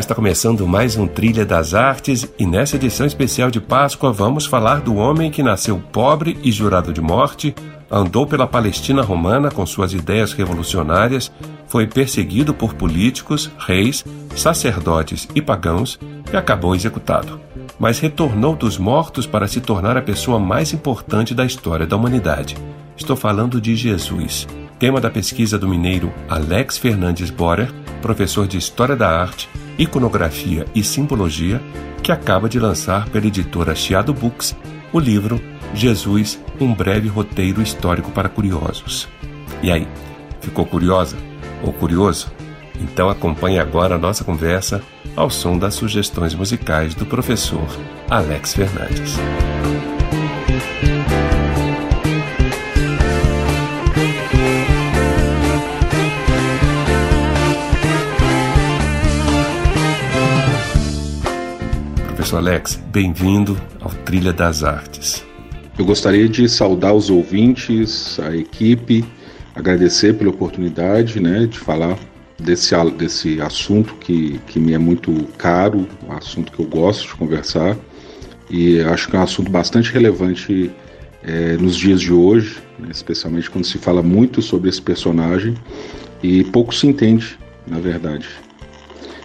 Está começando mais um Trilha das Artes e nessa edição especial de Páscoa vamos falar do homem que nasceu pobre e jurado de morte, andou pela Palestina romana com suas ideias revolucionárias, foi perseguido por políticos, reis, sacerdotes e pagãos e acabou executado. Mas retornou dos mortos para se tornar a pessoa mais importante da história da humanidade. Estou falando de Jesus, tema da pesquisa do mineiro Alex Fernandes Borer, professor de História da Arte, Iconografia e Simbologia, que acaba de lançar pela editora Chiado Books o livro Jesus, um breve roteiro histórico para curiosos. E aí, ficou curiosa ou curioso? Então acompanhe agora a nossa conversa ao som das sugestões musicais do professor Alex Fernandes. Alex, bem-vindo ao Trilha das Artes. Eu gostaria de saudar os ouvintes, a equipe, agradecer pela oportunidade né, de falar desse, desse assunto que, que me é muito caro, um assunto que eu gosto de conversar e acho que é um assunto bastante relevante é, nos dias de hoje, né, especialmente quando se fala muito sobre esse personagem e pouco se entende, na verdade.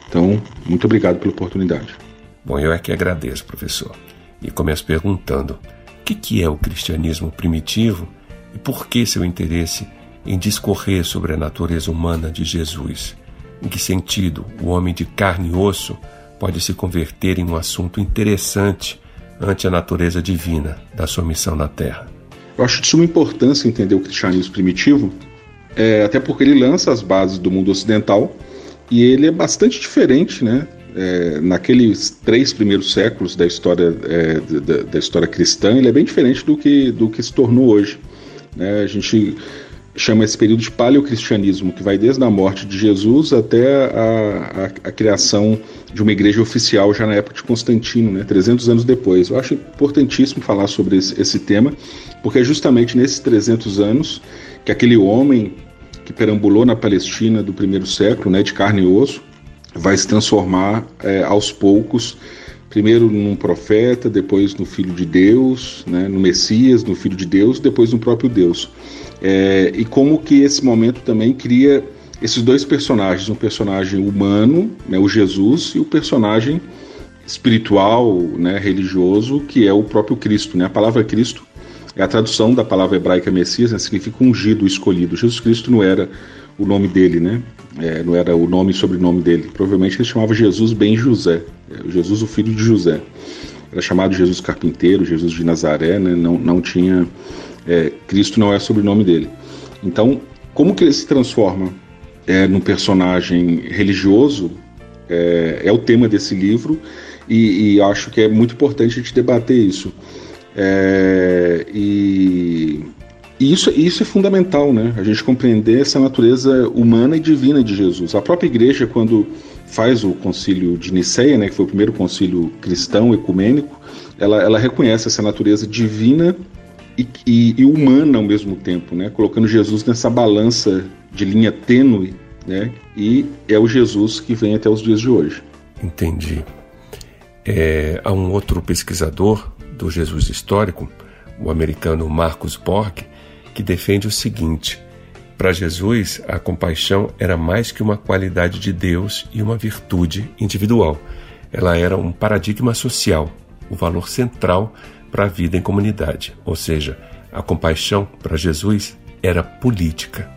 Então, muito obrigado pela oportunidade. Bom, eu é que agradeço, professor. E começo perguntando: o que, é o cristianismo primitivo e por que seu interesse em discorrer sobre a natureza humana de Jesus? Em que sentido o homem de carne e osso pode se converter em um assunto interessante ante a natureza divina da sua missão na Terra? Eu acho de suma importância entender o cristianismo primitivo, é, até porque ele lança as bases do mundo ocidental e ele é bastante diferente né, é, naqueles três primeiros séculos da história, é, da, da, história cristã, ele é bem diferente do que, do que se tornou hoje. Né? A gente chama esse período de paleocristianismo, que vai desde a morte de Jesus até a, a, a, criação de uma igreja oficial já na época de Constantino, né, 300 anos depois. Eu acho importantíssimo falar sobre esse, esse tema, porque é justamente nesses 300 anos que aquele homem que perambulou na Palestina do primeiro século, né, de carne e osso, vai se transformar é, aos poucos, primeiro num profeta, depois no Filho de Deus, né, no Messias, no Filho de Deus, depois no próprio Deus. É, e como que esse momento também cria esses dois personagens, um personagem humano, né, o Jesus, e o personagem espiritual, né, religioso, que é o próprio Cristo. Né? A palavra Cristo é a tradução da palavra hebraica Messias, né, significa ungido, escolhido. Jesus Cristo não era o nome dele, né? É, não era o nome e sobrenome dele. Provavelmente ele chamava Jesus Ben José, é, Jesus o filho de José. Era chamado Jesus Carpinteiro, Jesus de Nazaré, né? Não, não tinha é, Cristo não é sobrenome dele. Então, como que ele se transforma é, num personagem religioso é, é o tema desse livro e, e, acho que é muito importante a gente debater isso. É, e e isso, isso é fundamental, né? A gente compreender essa natureza humana e divina de Jesus. A própria igreja, quando faz o concílio de Niceia, né, que foi o primeiro concílio cristão ecumênico, ela, ela reconhece essa natureza divina e, e, e, humana ao mesmo tempo, né? Colocando Jesus nessa balança de linha tênue, né? E é o Jesus que vem até os dias de hoje. Entendi. É, há um outro pesquisador do Jesus histórico, o americano Marcus Borg, que defende o seguinte: para Jesus, a compaixão era mais que uma qualidade de Deus e uma virtude individual. Ela era um paradigma social, o valor central para a vida em comunidade. Ou seja, a compaixão para Jesus era política.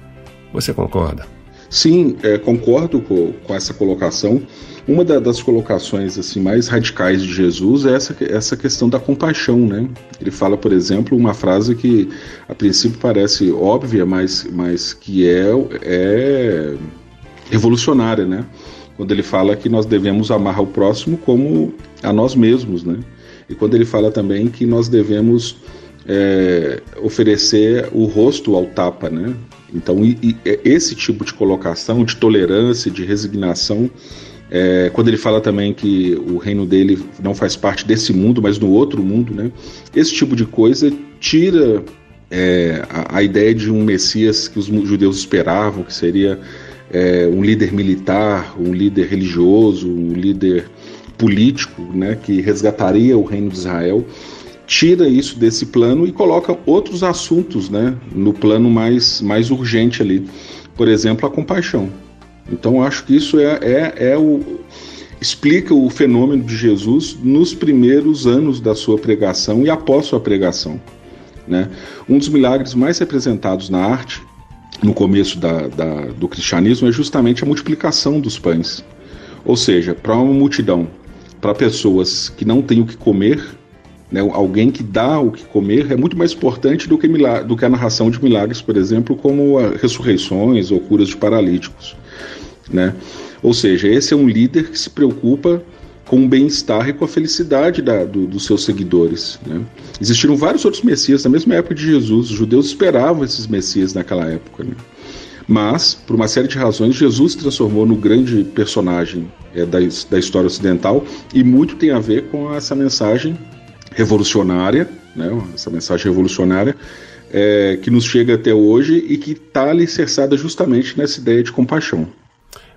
Você concorda? Sim, é, concordo com, com, essa colocação. Uma da, das colocações assim mais radicais de Jesus é essa, essa questão da compaixão, né? Ele fala, por exemplo, uma frase que a princípio parece óbvia, mas, mas que é, é revolucionária, né? Quando ele fala que nós devemos amar o próximo como a nós mesmos, né? E quando ele fala também que nós devemos é, oferecer o rosto ao tapa, né? Então, e, e é esse tipo de colocação, de tolerância, de resignação, é, quando ele fala também que o reino dele não faz parte desse mundo, mas no outro mundo, né? Esse tipo de coisa tira é, a, a, ideia de um Messias que os judeus esperavam, que seria é, um líder militar, um líder religioso, um líder político, né? Que resgataria o reino de Israel tira isso desse plano e coloca outros assuntos né, no plano mais, mais urgente ali. Por exemplo, a compaixão. Então, acho que isso é, é, é o, explica o fenômeno de Jesus nos primeiros anos da sua pregação e após sua pregação. Né? Um dos milagres mais representados na arte, no começo da, da, do cristianismo, é justamente a multiplicação dos pães. Ou seja, para uma multidão, para pessoas que não têm o que comer, né, alguém que dá o que comer é muito mais importante do que, do que a narração de milagres, por exemplo, como ressurreições ou curas de paralíticos. Né? Ou seja, esse é um líder que se preocupa com o bem-estar e com a felicidade da, do, dos seus seguidores. Né? Existiram vários outros messias na mesma época de Jesus. Os judeus esperavam esses messias naquela época. Né? Mas, por uma série de razões, Jesus se transformou no grande personagem é, da, da história ocidental e muito tem a ver com essa mensagem revolucionária, né, essa mensagem revolucionária, é, que nos chega até hoje e que está alicerçada justamente nessa ideia de compaixão.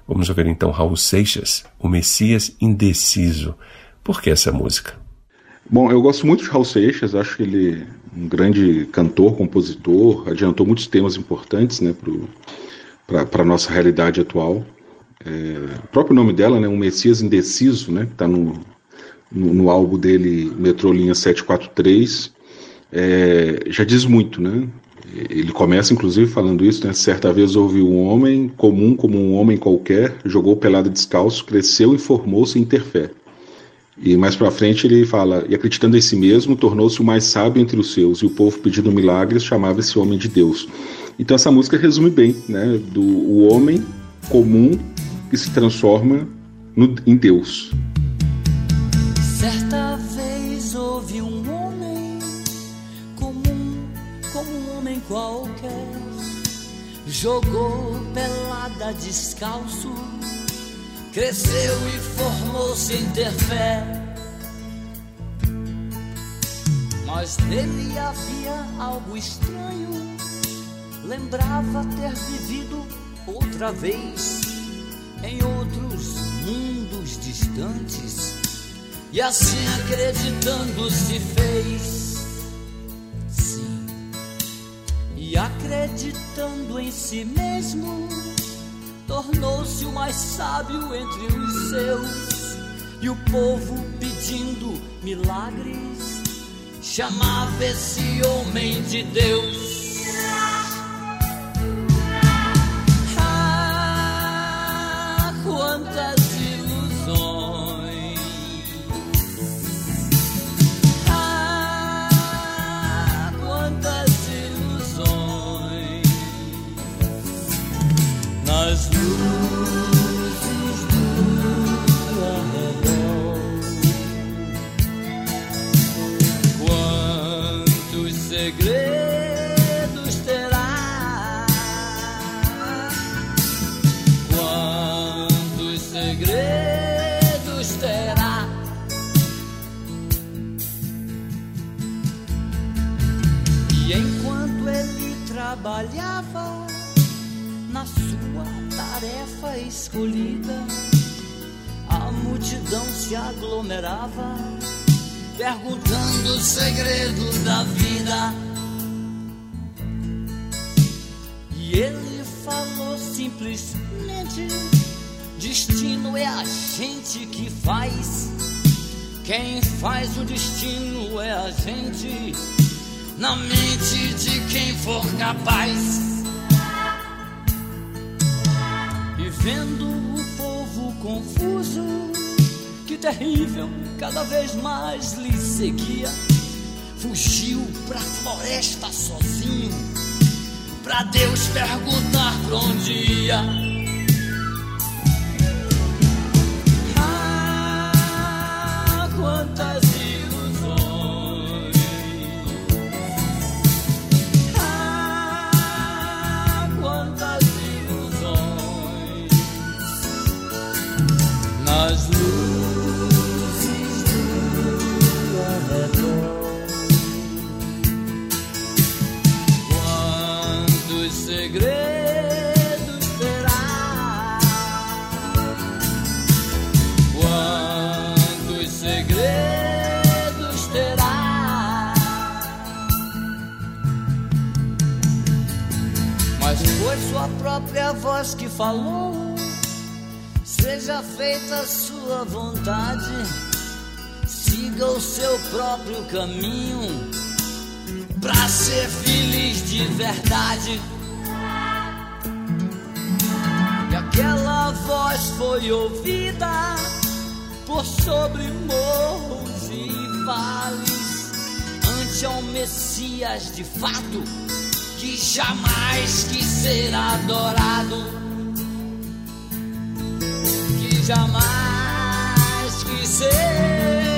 Vamos ouvir então Raul Seixas, O Messias Indeciso. Por que essa música? Bom, eu gosto muito de Raul Seixas, acho que ele é um grande cantor, compositor, adiantou muitos temas importantes né, para a nossa realidade atual. É, o próprio nome dela, né, Um Messias Indeciso, né, que está no, no, álbum dele Metrolinha 743, é, já diz muito, né? Ele começa inclusive falando isso, né? Certa vez houve um homem comum como um homem qualquer, jogou pelada descalço, cresceu e formou-se em ter fé. E mais para frente ele fala: e acreditando em si mesmo, tornou-se o mais sábio entre os seus, e o povo pedindo milagres chamava esse homem de Deus. Então essa música resume bem, né? Do o homem comum que se transforma no, em Deus. Jogou pelada descalço, cresceu e formou-se em ter fé. Mas nele havia algo estranho, lembrava ter vivido outra vez em outros mundos distantes e assim acreditando se fez. Acreditando em si mesmo, tornou-se o mais sábio entre os seus. E o povo pedindo milagres, chamava esse homem de Deus. was gente que faz. Quem faz o destino é a gente, na mente de quem for capaz. Vendo o povo confuso, que terrível cada vez mais lhe seguia, fugiu pra floresta sozinho, pra Deus perguntar pra onde ia. Voz que falou. Seja feita a sua vontade, siga o seu próprio caminho, pra ser feliz de verdade. E aquela voz foi ouvida por sobre morros e vales, ante ao Messias de fato que jamais quis ser adorado, que jamais quis ser.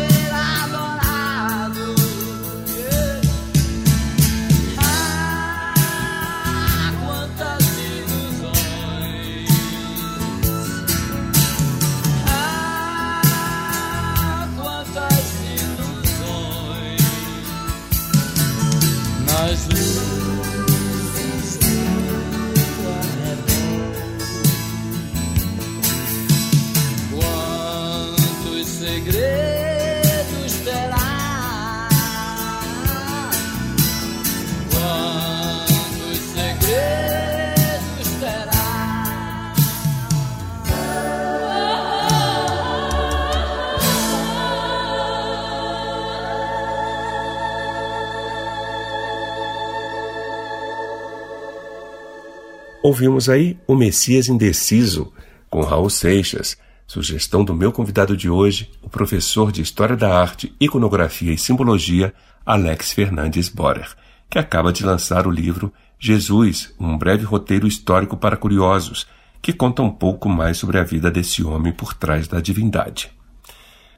Ouvimos aí O Messias Indeciso, com Raul Seixas, sugestão do meu convidado de hoje, o professor de História da Arte, Iconografia e Simbologia, Alex Fernandes Borer, que acaba de lançar o livro Jesus, um breve roteiro histórico para curiosos, que conta um pouco mais sobre a vida desse homem por trás da divindade.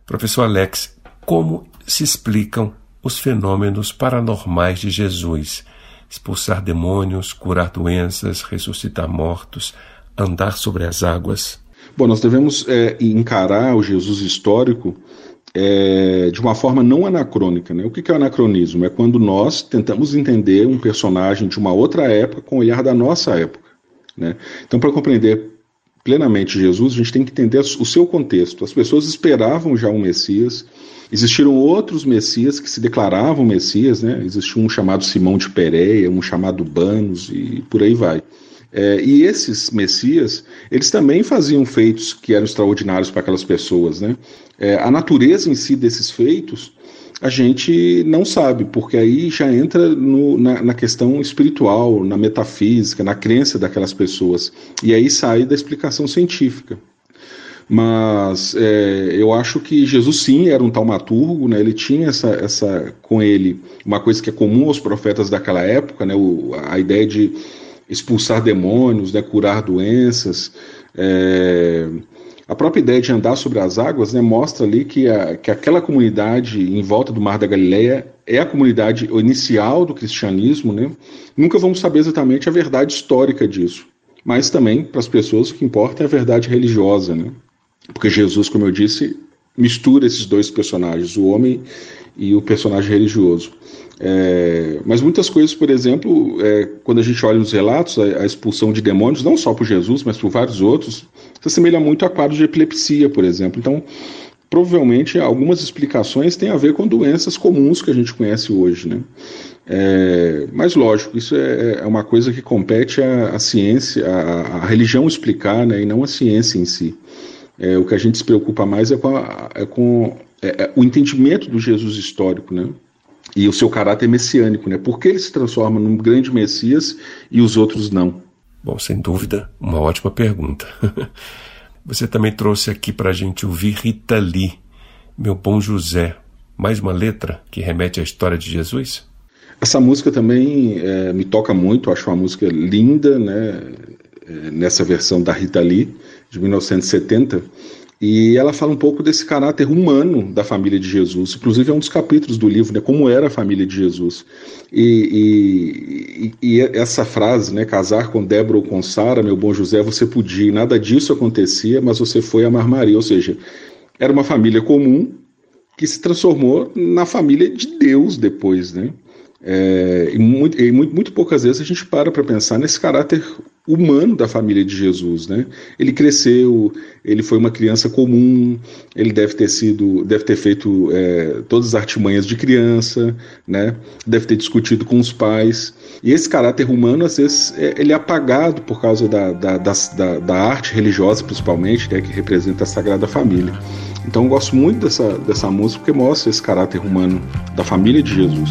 Professor Alex, como se explicam os fenômenos paranormais de Jesus? Expulsar demônios, curar doenças, ressuscitar mortos, andar sobre as águas? Bom, nós devemos é, encarar o Jesus histórico é, de uma forma não anacrônica. Né? O que é o anacronismo? É quando nós tentamos entender um personagem de uma outra época com o olhar da nossa época. Né? Então, para compreender plenamente Jesus, a gente tem que entender o seu contexto. As pessoas esperavam já um Messias, Existiram outros messias que se declaravam messias, né? Existiu um chamado Simão de Pereia, um chamado Banos e por aí vai. É, e esses messias, eles também faziam feitos que eram extraordinários para aquelas pessoas, né? É, a natureza em si desses feitos, a gente não sabe, porque aí já entra no, na, na, questão espiritual, na metafísica, na crença daquelas pessoas. E aí sai da explicação científica. Mas é, eu acho que Jesus sim era um taumaturgo, né? ele tinha essa, essa com ele uma coisa que é comum aos profetas daquela época, né? O, a ideia de expulsar demônios, né? curar doenças. É, a própria ideia de andar sobre as águas né, mostra ali que, a, que aquela comunidade em volta do Mar da Galileia é a comunidade inicial do cristianismo. Né? Nunca vamos saber exatamente a verdade histórica disso, mas também para as pessoas o que importa é a verdade religiosa. Né? Porque Jesus, como eu disse, mistura esses dois personagens, o homem e o personagem religioso. É, mas muitas coisas, por exemplo, é, quando a gente olha nos relatos, a, a, expulsão de demônios, não só por Jesus, mas por vários outros, se assemelha muito a quadros de epilepsia, por exemplo. Então, provavelmente, algumas explicações têm a ver com doenças comuns que a gente conhece hoje. Né? É, mas, lógico, isso é, é uma coisa que compete à, ciência, à, religião explicar, né, e não à ciência em si. É, o que a gente se preocupa mais é com, a, é com é, é, o entendimento do Jesus histórico, né? E o seu caráter messiânico, né? Por que ele se transforma num grande Messias e os outros não? Bom, sem dúvida, uma ótima pergunta. Você também trouxe aqui para a gente ouvir Rita Lee, Meu Bom José. Mais uma letra que remete à história de Jesus? Essa música também é, me toca muito, acho uma música linda, né? É, nessa versão da Rita Lee, de 1970. E ela fala um pouco desse caráter humano da família de Jesus. Inclusive, é um dos capítulos do livro, né? Como era a família de Jesus. E, e, e essa frase, né? Casar com Débora ou com Sara, meu bom José, você podia. Nada disso acontecia, mas você foi amar Maria. Ou seja, era uma família comum que se transformou na família de Deus depois, né? É, e, muito, e muito, muito, poucas vezes a gente para para pensar nesse caráter humano da família de Jesus, né? Ele cresceu, ele foi uma criança comum, ele deve ter sido, deve ter feito é, todas as artimanhas de criança, né? Deve ter discutido com os pais. E esse caráter humano, às vezes, é, ele é apagado por causa da, da, da, da arte religiosa, principalmente, né, que representa a Sagrada Família. Então, eu gosto muito dessa, dessa música porque mostra esse caráter humano da família de Jesus.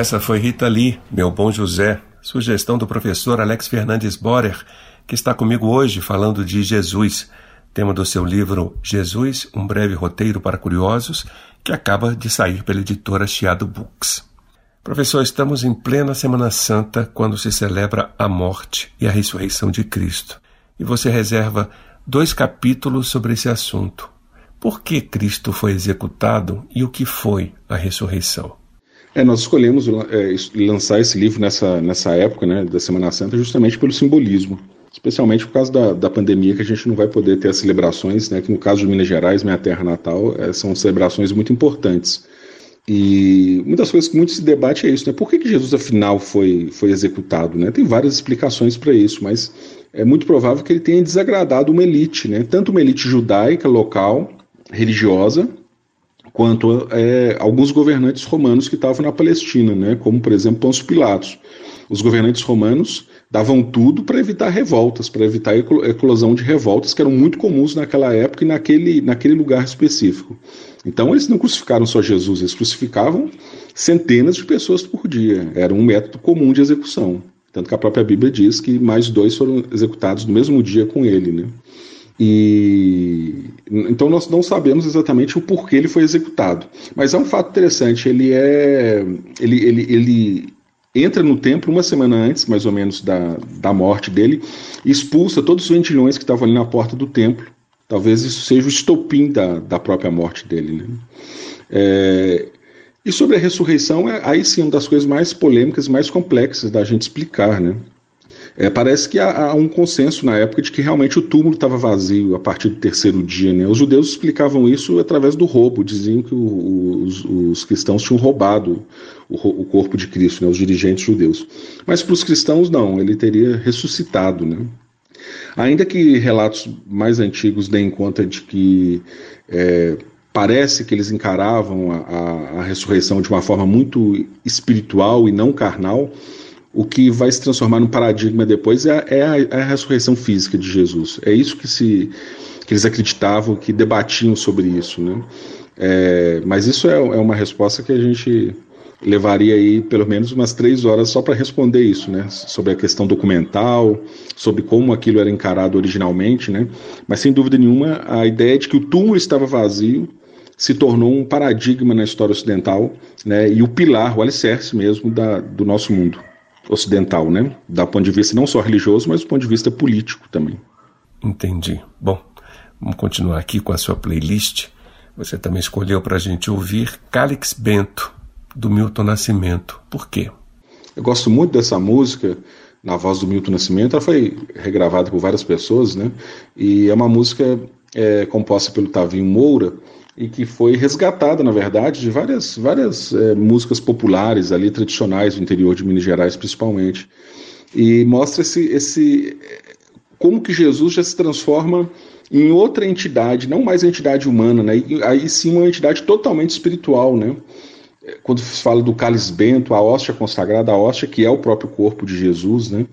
Essa foi Rita Lee, meu bom José, sugestão do professor Alex Fernandes Borer, que está comigo hoje falando de Jesus, tema do seu livro Jesus, um breve roteiro para curiosos, que acaba de sair pela editora Chiado Books. Professor, estamos em plena Semana Santa, quando se celebra a morte e a ressurreição de Cristo. E você reserva dois capítulos sobre esse assunto. Por que Cristo foi executado e o que foi a ressurreição? É, nós escolhemos é, lançar esse livro nessa, nessa época né, da Semana Santa justamente pelo simbolismo, especialmente por causa da, da pandemia que a gente não vai poder ter as celebrações, né, que no caso de Minas Gerais, minha terra natal, é, são celebrações muito importantes. E das coisas que muito se debate é isso, né? Por que, que Jesus afinal foi, foi executado? Né? Tem várias explicações para isso, mas é muito provável que ele tenha desagradado uma elite, né? Tanto uma elite judaica local, religiosa, quanto é, alguns governantes romanos que estavam na Palestina, né? Como por exemplo Pôncio Pilatos. Os governantes romanos davam tudo para evitar revoltas, para evitar a eclosão de revoltas que eram muito comuns naquela época e naquele, naquele lugar específico. Então eles não crucificaram só Jesus, eles crucificavam centenas de pessoas por dia. Era um método comum de execução. Tanto que a própria Bíblia diz que mais dois foram executados no mesmo dia com ele. Né? E então nós não sabemos exatamente o porquê ele foi executado. Mas é um fato interessante, ele é ele, ele, ele entra no templo uma semana antes, mais ou menos, da, da morte dele, expulsa todos os ventilhões que estavam ali na porta do templo. Talvez isso seja o estopim da, da própria morte dele. Né? É, e sobre a ressurreição, é, aí sim, uma das coisas mais polêmicas, mais complexas da gente explicar. Né? É, parece que há, há, um consenso na época de que realmente o túmulo estava vazio a partir do terceiro dia. Né? Os judeus explicavam isso através do roubo, diziam que o, os, os, cristãos tinham roubado o, o, corpo de Cristo, né? os dirigentes judeus. Mas para os cristãos, não, ele teria ressuscitado. Né? Ainda que relatos mais antigos deem conta de que é, parece que eles encaravam a, a, a ressurreição de uma forma muito espiritual e não carnal o que vai se transformar no paradigma depois é, é, a, é, a, ressurreição física de Jesus. É isso que, se, que eles acreditavam, que debatiam sobre isso. Né? É, mas isso é, é, uma resposta que a gente levaria aí pelo menos umas três horas só para responder isso, né? Sobre a questão documental, sobre como aquilo era encarado originalmente, né? Mas sem dúvida nenhuma, a ideia de que o túmulo estava vazio se tornou um paradigma na história ocidental, né? E o pilar, o alicerce mesmo da, do nosso mundo ocidental, né? Da ponto de vista não só religioso, mas do ponto de vista político também. Entendi. Bom, vamos continuar aqui com a sua playlist. Você também escolheu para a gente ouvir Calix Bento, do Milton Nascimento. Por quê? Eu gosto muito dessa música na voz do Milton Nascimento. Ela foi regravada por várias pessoas, né? E é uma música é, composta pelo Tavinho Moura e que foi resgatada, na verdade, de várias, várias é, músicas populares ali, tradicionais do interior de Minas Gerais, principalmente. E mostra esse, esse como que Jesus já se transforma em outra entidade, não mais entidade humana, né? Aí sim uma entidade totalmente espiritual, né? Quando se fala do cálice bento, a hóstia consagrada, a hóstia que é o próprio corpo de Jesus, né?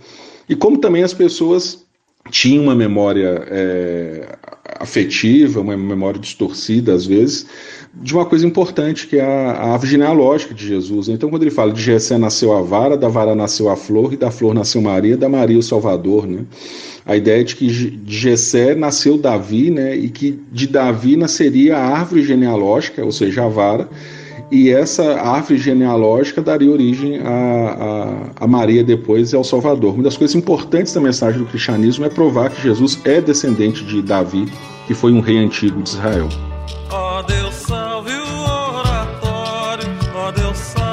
E como também as pessoas tinham uma memória é, afetiva, uma memória distorcida às vezes, de uma coisa importante que é a, árvore genealógica de Jesus. Então, quando ele fala de Jessé nasceu a vara, da vara nasceu a flor, e da flor nasceu Maria, da Maria o Salvador, né? A ideia de que de Jessé nasceu Davi, né? E que de Davi nasceria a árvore genealógica, ou seja, a vara, e essa árvore genealógica daria origem a, a, a, Maria depois e ao Salvador. Uma das coisas importantes da mensagem do cristianismo é provar que Jesus é descendente de Davi, que foi um rei antigo de Israel. Oh, Deus Jessé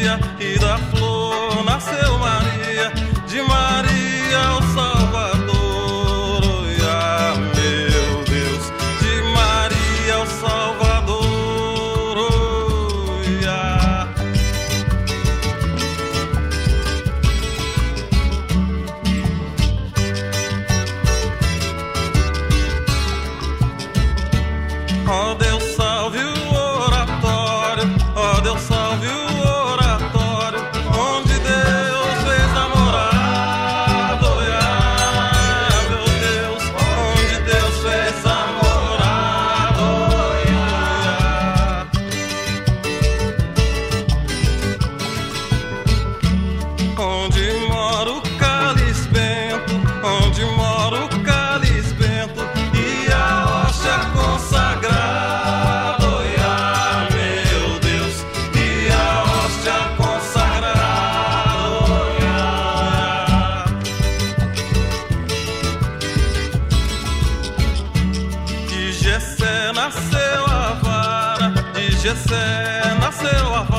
vida y da nasceu a vara de Jessé, nasceu a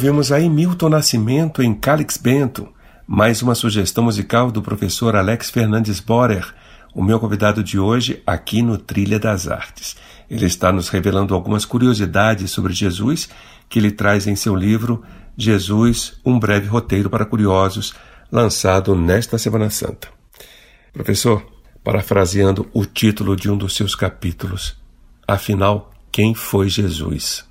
Ouvimos aí Milton Nascimento em Calix Bento, mais uma sugestão musical do professor Alex Fernandes Borer, o meu convidado de hoje aqui no Trilha das Artes. Ele está nos revelando algumas curiosidades sobre Jesus que ele traz em seu livro Jesus, um breve roteiro para curiosos, lançado nesta Semana Santa. Professor, parafraseando o título de um dos seus capítulos, afinal, quem foi Jesus?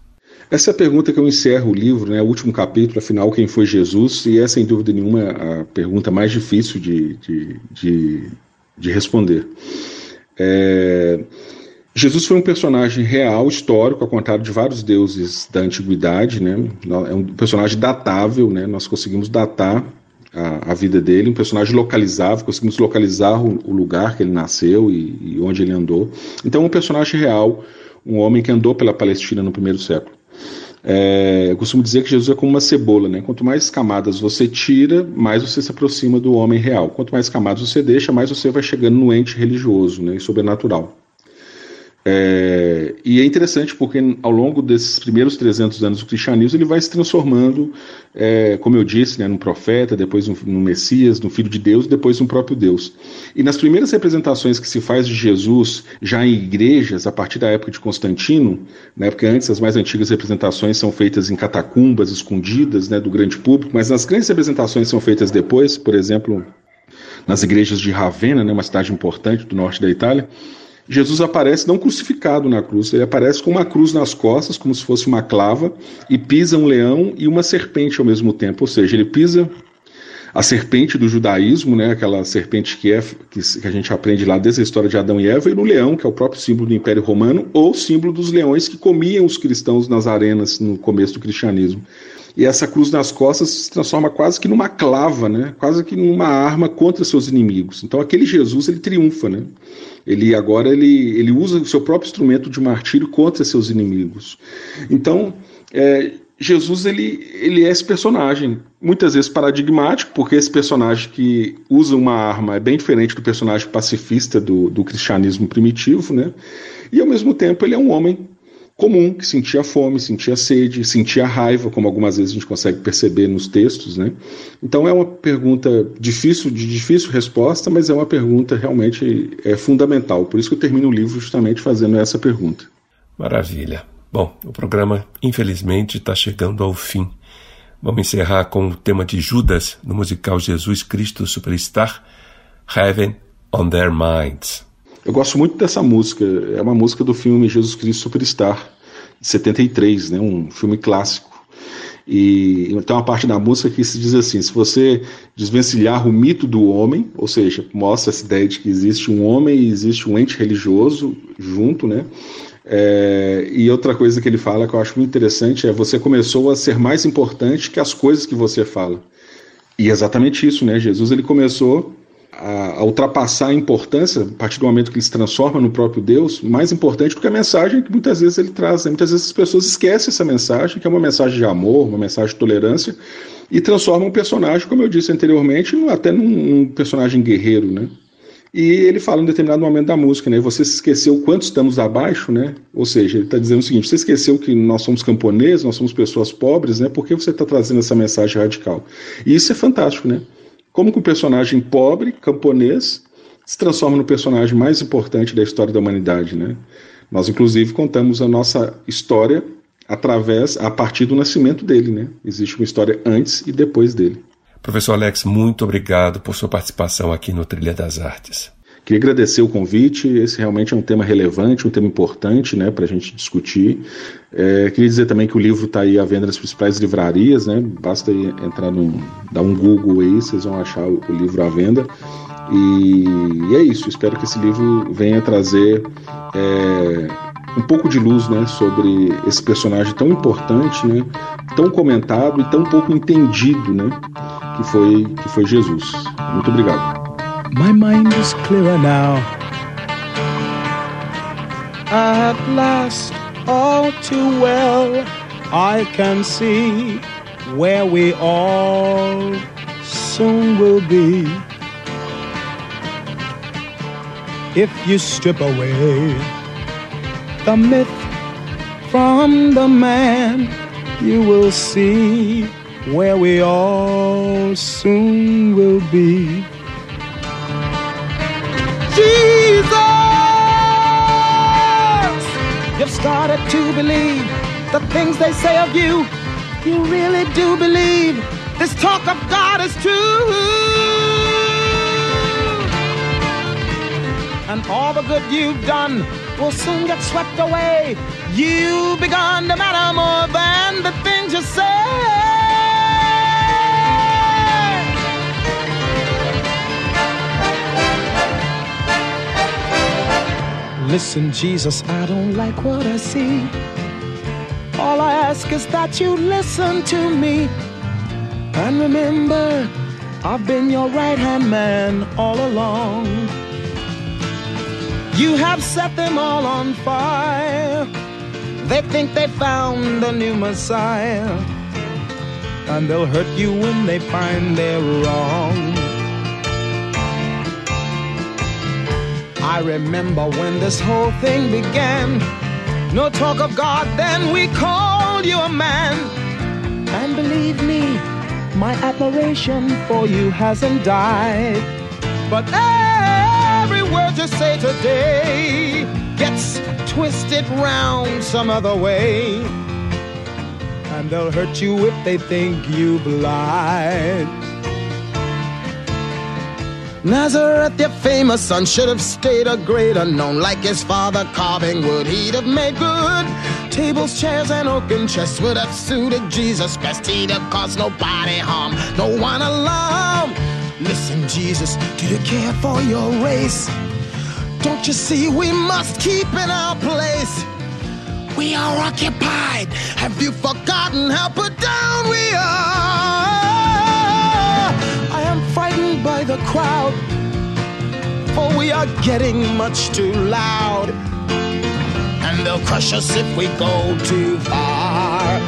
Essa é a pergunta que eu encerro o livro, né, o último capítulo, afinal, quem foi Jesus? E é, sem dúvida nenhuma, a pergunta mais difícil de, de, de, de responder. É, Jesus foi um personagem real, histórico, ao contrário de vários deuses da antiguidade. Né? É um personagem datável, né? nós conseguimos datar a, a vida dele, um personagem localizável, conseguimos localizar o, o lugar que ele nasceu e, e onde ele andou. Então, um personagem real, um homem que andou pela Palestina no primeiro século. É, eu costumo dizer que Jesus é como uma cebola, né? Quanto mais camadas você tira, mais você se aproxima do homem real. Quanto mais camadas você deixa, mais você vai chegando no ente religioso né? e sobrenatural. É, e é interessante porque ao longo desses primeiros 300 anos do cristianismo ele vai se transformando, é, como eu disse, né, num profeta, depois no, no Messias, no Filho de Deus, depois no próprio Deus. E nas primeiras representações que se faz de Jesus já em igrejas, a partir da época de Constantino, né, porque antes as mais antigas representações são feitas em catacumbas escondidas né, do grande público, mas as grandes representações são feitas depois, por exemplo, nas igrejas de Ravenna, né, uma cidade importante do norte da Itália, Jesus aparece não crucificado na cruz, ele aparece com uma cruz nas costas, como se fosse uma clava, e pisa um leão e uma serpente ao mesmo tempo. Ou seja, ele pisa a serpente do judaísmo, né, aquela serpente que, é, que, que a gente aprende lá desde a história de Adão e Eva, e no leão, que é o próprio símbolo do Império Romano, ou símbolo dos leões que comiam os cristãos nas arenas no começo do cristianismo. E essa cruz nas costas se transforma quase que numa clava, né? quase que numa arma contra seus inimigos. Então aquele Jesus ele triunfa, né? Ele agora ele, ele usa o seu próprio instrumento de martírio contra seus inimigos. Então é, Jesus ele, ele é esse personagem, muitas vezes paradigmático, porque esse personagem que usa uma arma é bem diferente do personagem pacifista do, do cristianismo primitivo, né? E ao mesmo tempo ele é um homem comum, que sentia fome, sentia sede, sentia raiva, como algumas vezes a gente consegue perceber nos textos, né? Então é uma pergunta difícil, de difícil resposta, mas é uma pergunta realmente é, fundamental. Por isso que eu termino o livro justamente fazendo essa pergunta. Maravilha. Bom, o programa, infelizmente, está chegando ao fim. Vamos encerrar com o tema de Judas no musical Jesus Cristo Superstar, Heaven on Their Minds. Eu gosto muito dessa música. É uma música do filme Jesus Cristo Superstar, de 73, né? um filme clássico. E tem uma parte da música que se diz assim: se você desvencilhar o mito do homem, ou seja, mostra essa ideia de que existe um homem e existe um ente religioso junto, né? É, e outra coisa que ele fala que eu acho muito interessante é você começou a ser mais importante que as coisas que você fala. E é exatamente isso, né? Jesus ele começou a, a, ultrapassar a importância, a partir do momento que ele se transforma no próprio Deus, mais importante do que a mensagem que muitas vezes ele traz. Né? Muitas vezes as pessoas esquecem essa mensagem, que é uma mensagem de amor, uma mensagem de tolerância, e transformam o personagem, como eu disse anteriormente, até num, num personagem guerreiro, né? E ele fala em determinado momento da música, né? Você se esqueceu quanto estamos abaixo, né? Ou seja, ele está dizendo o seguinte: você esqueceu que nós somos camponeses, nós somos pessoas pobres, né? Por que você está trazendo essa mensagem radical? E isso é fantástico, né? Como que um personagem pobre, camponês, se transforma no personagem mais importante da história da humanidade, né? Nós, inclusive, contamos a nossa história através, a partir do nascimento dele, né? Existe uma história antes e depois dele. Professor Alex, muito obrigado por sua participação aqui no Trilha das Artes. Queria agradecer o convite. Esse realmente é um tema relevante, um tema importante né, para a gente discutir. É, queria dizer também que o livro está aí à venda nas principais livrarias, né? Basta entrar no. dar um Google aí, vocês vão achar o, livro à venda. E, e, é isso, espero que esse livro venha trazer é, um pouco de luz né, sobre esse personagem tão importante, né, tão comentado e tão pouco entendido né, que, foi, que foi Jesus. Muito obrigado. My mind is clearer now. At last, all too well, I can see where we all soon will be. If you strip away the myth from the man, you will see where we all soon will be. Jesus! You've started to believe the things they say of you. You really do believe this talk of God is true. And all the good you've done will soon get swept away. You've begun to matter more than the things you say. Listen, Jesus, I don't like what I see. All I ask is that you listen to me. And remember, I've been your right hand man all along. You have set them all on fire. They think they found a new Messiah. And they'll hurt you when they find they're wrong. I remember when this whole thing began. No talk of God, then we called you a man. And believe me, my admiration for you hasn't died. But every word you say today gets twisted round some other way. And they'll hurt you if they think you've lied. Nazareth, your famous son, should have stayed a great unknown. Like his father carving wood, he'd have made good. Tables, chairs, and oaken chests would have suited Jesus best. He'd have caused nobody harm, no one alarm. Listen, Jesus, do you care for your race? Don't you see we must keep in our place? We are occupied. Have you forgotten how put down we are? The crowd, for we are getting much too loud. And they'll crush us if we go too far.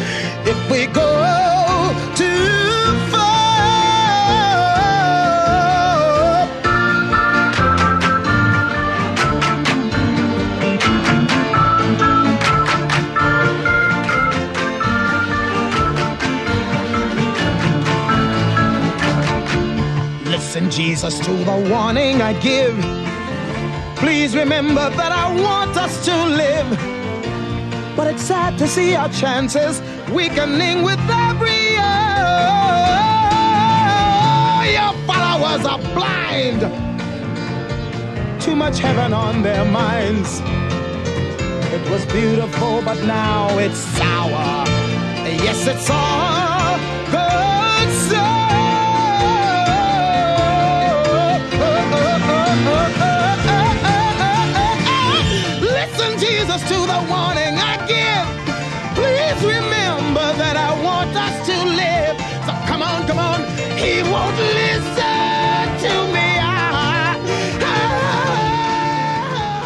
If we go Listen, Jesus, to the warning I give. Please remember that I want us to live. But it's sad to see our chances weakening with every year. Your followers are blind. Too much heaven on their minds. It was beautiful, but now it's sour. Yes, it's all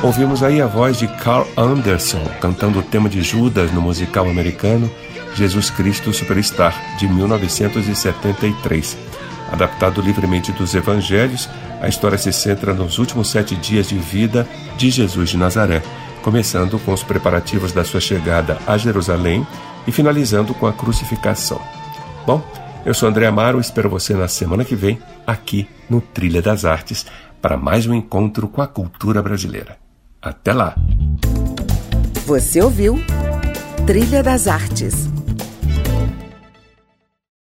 Ouvimos aí a voz de Carl Anderson cantando o tema de Judas no musical americano Jesus Cristo Superstar, de 1973. Adaptado livremente dos evangelhos, a história se centra nos últimos sete dias de vida de Jesus de Nazaré, começando com os preparativos da sua chegada a Jerusalém e finalizando com a crucificação. Bom, eu sou André Amaro, espero você na semana que vem, aqui no Trilha das Artes, para mais um encontro com a cultura brasileira. Até lá! Você ouviu Trilha das Artes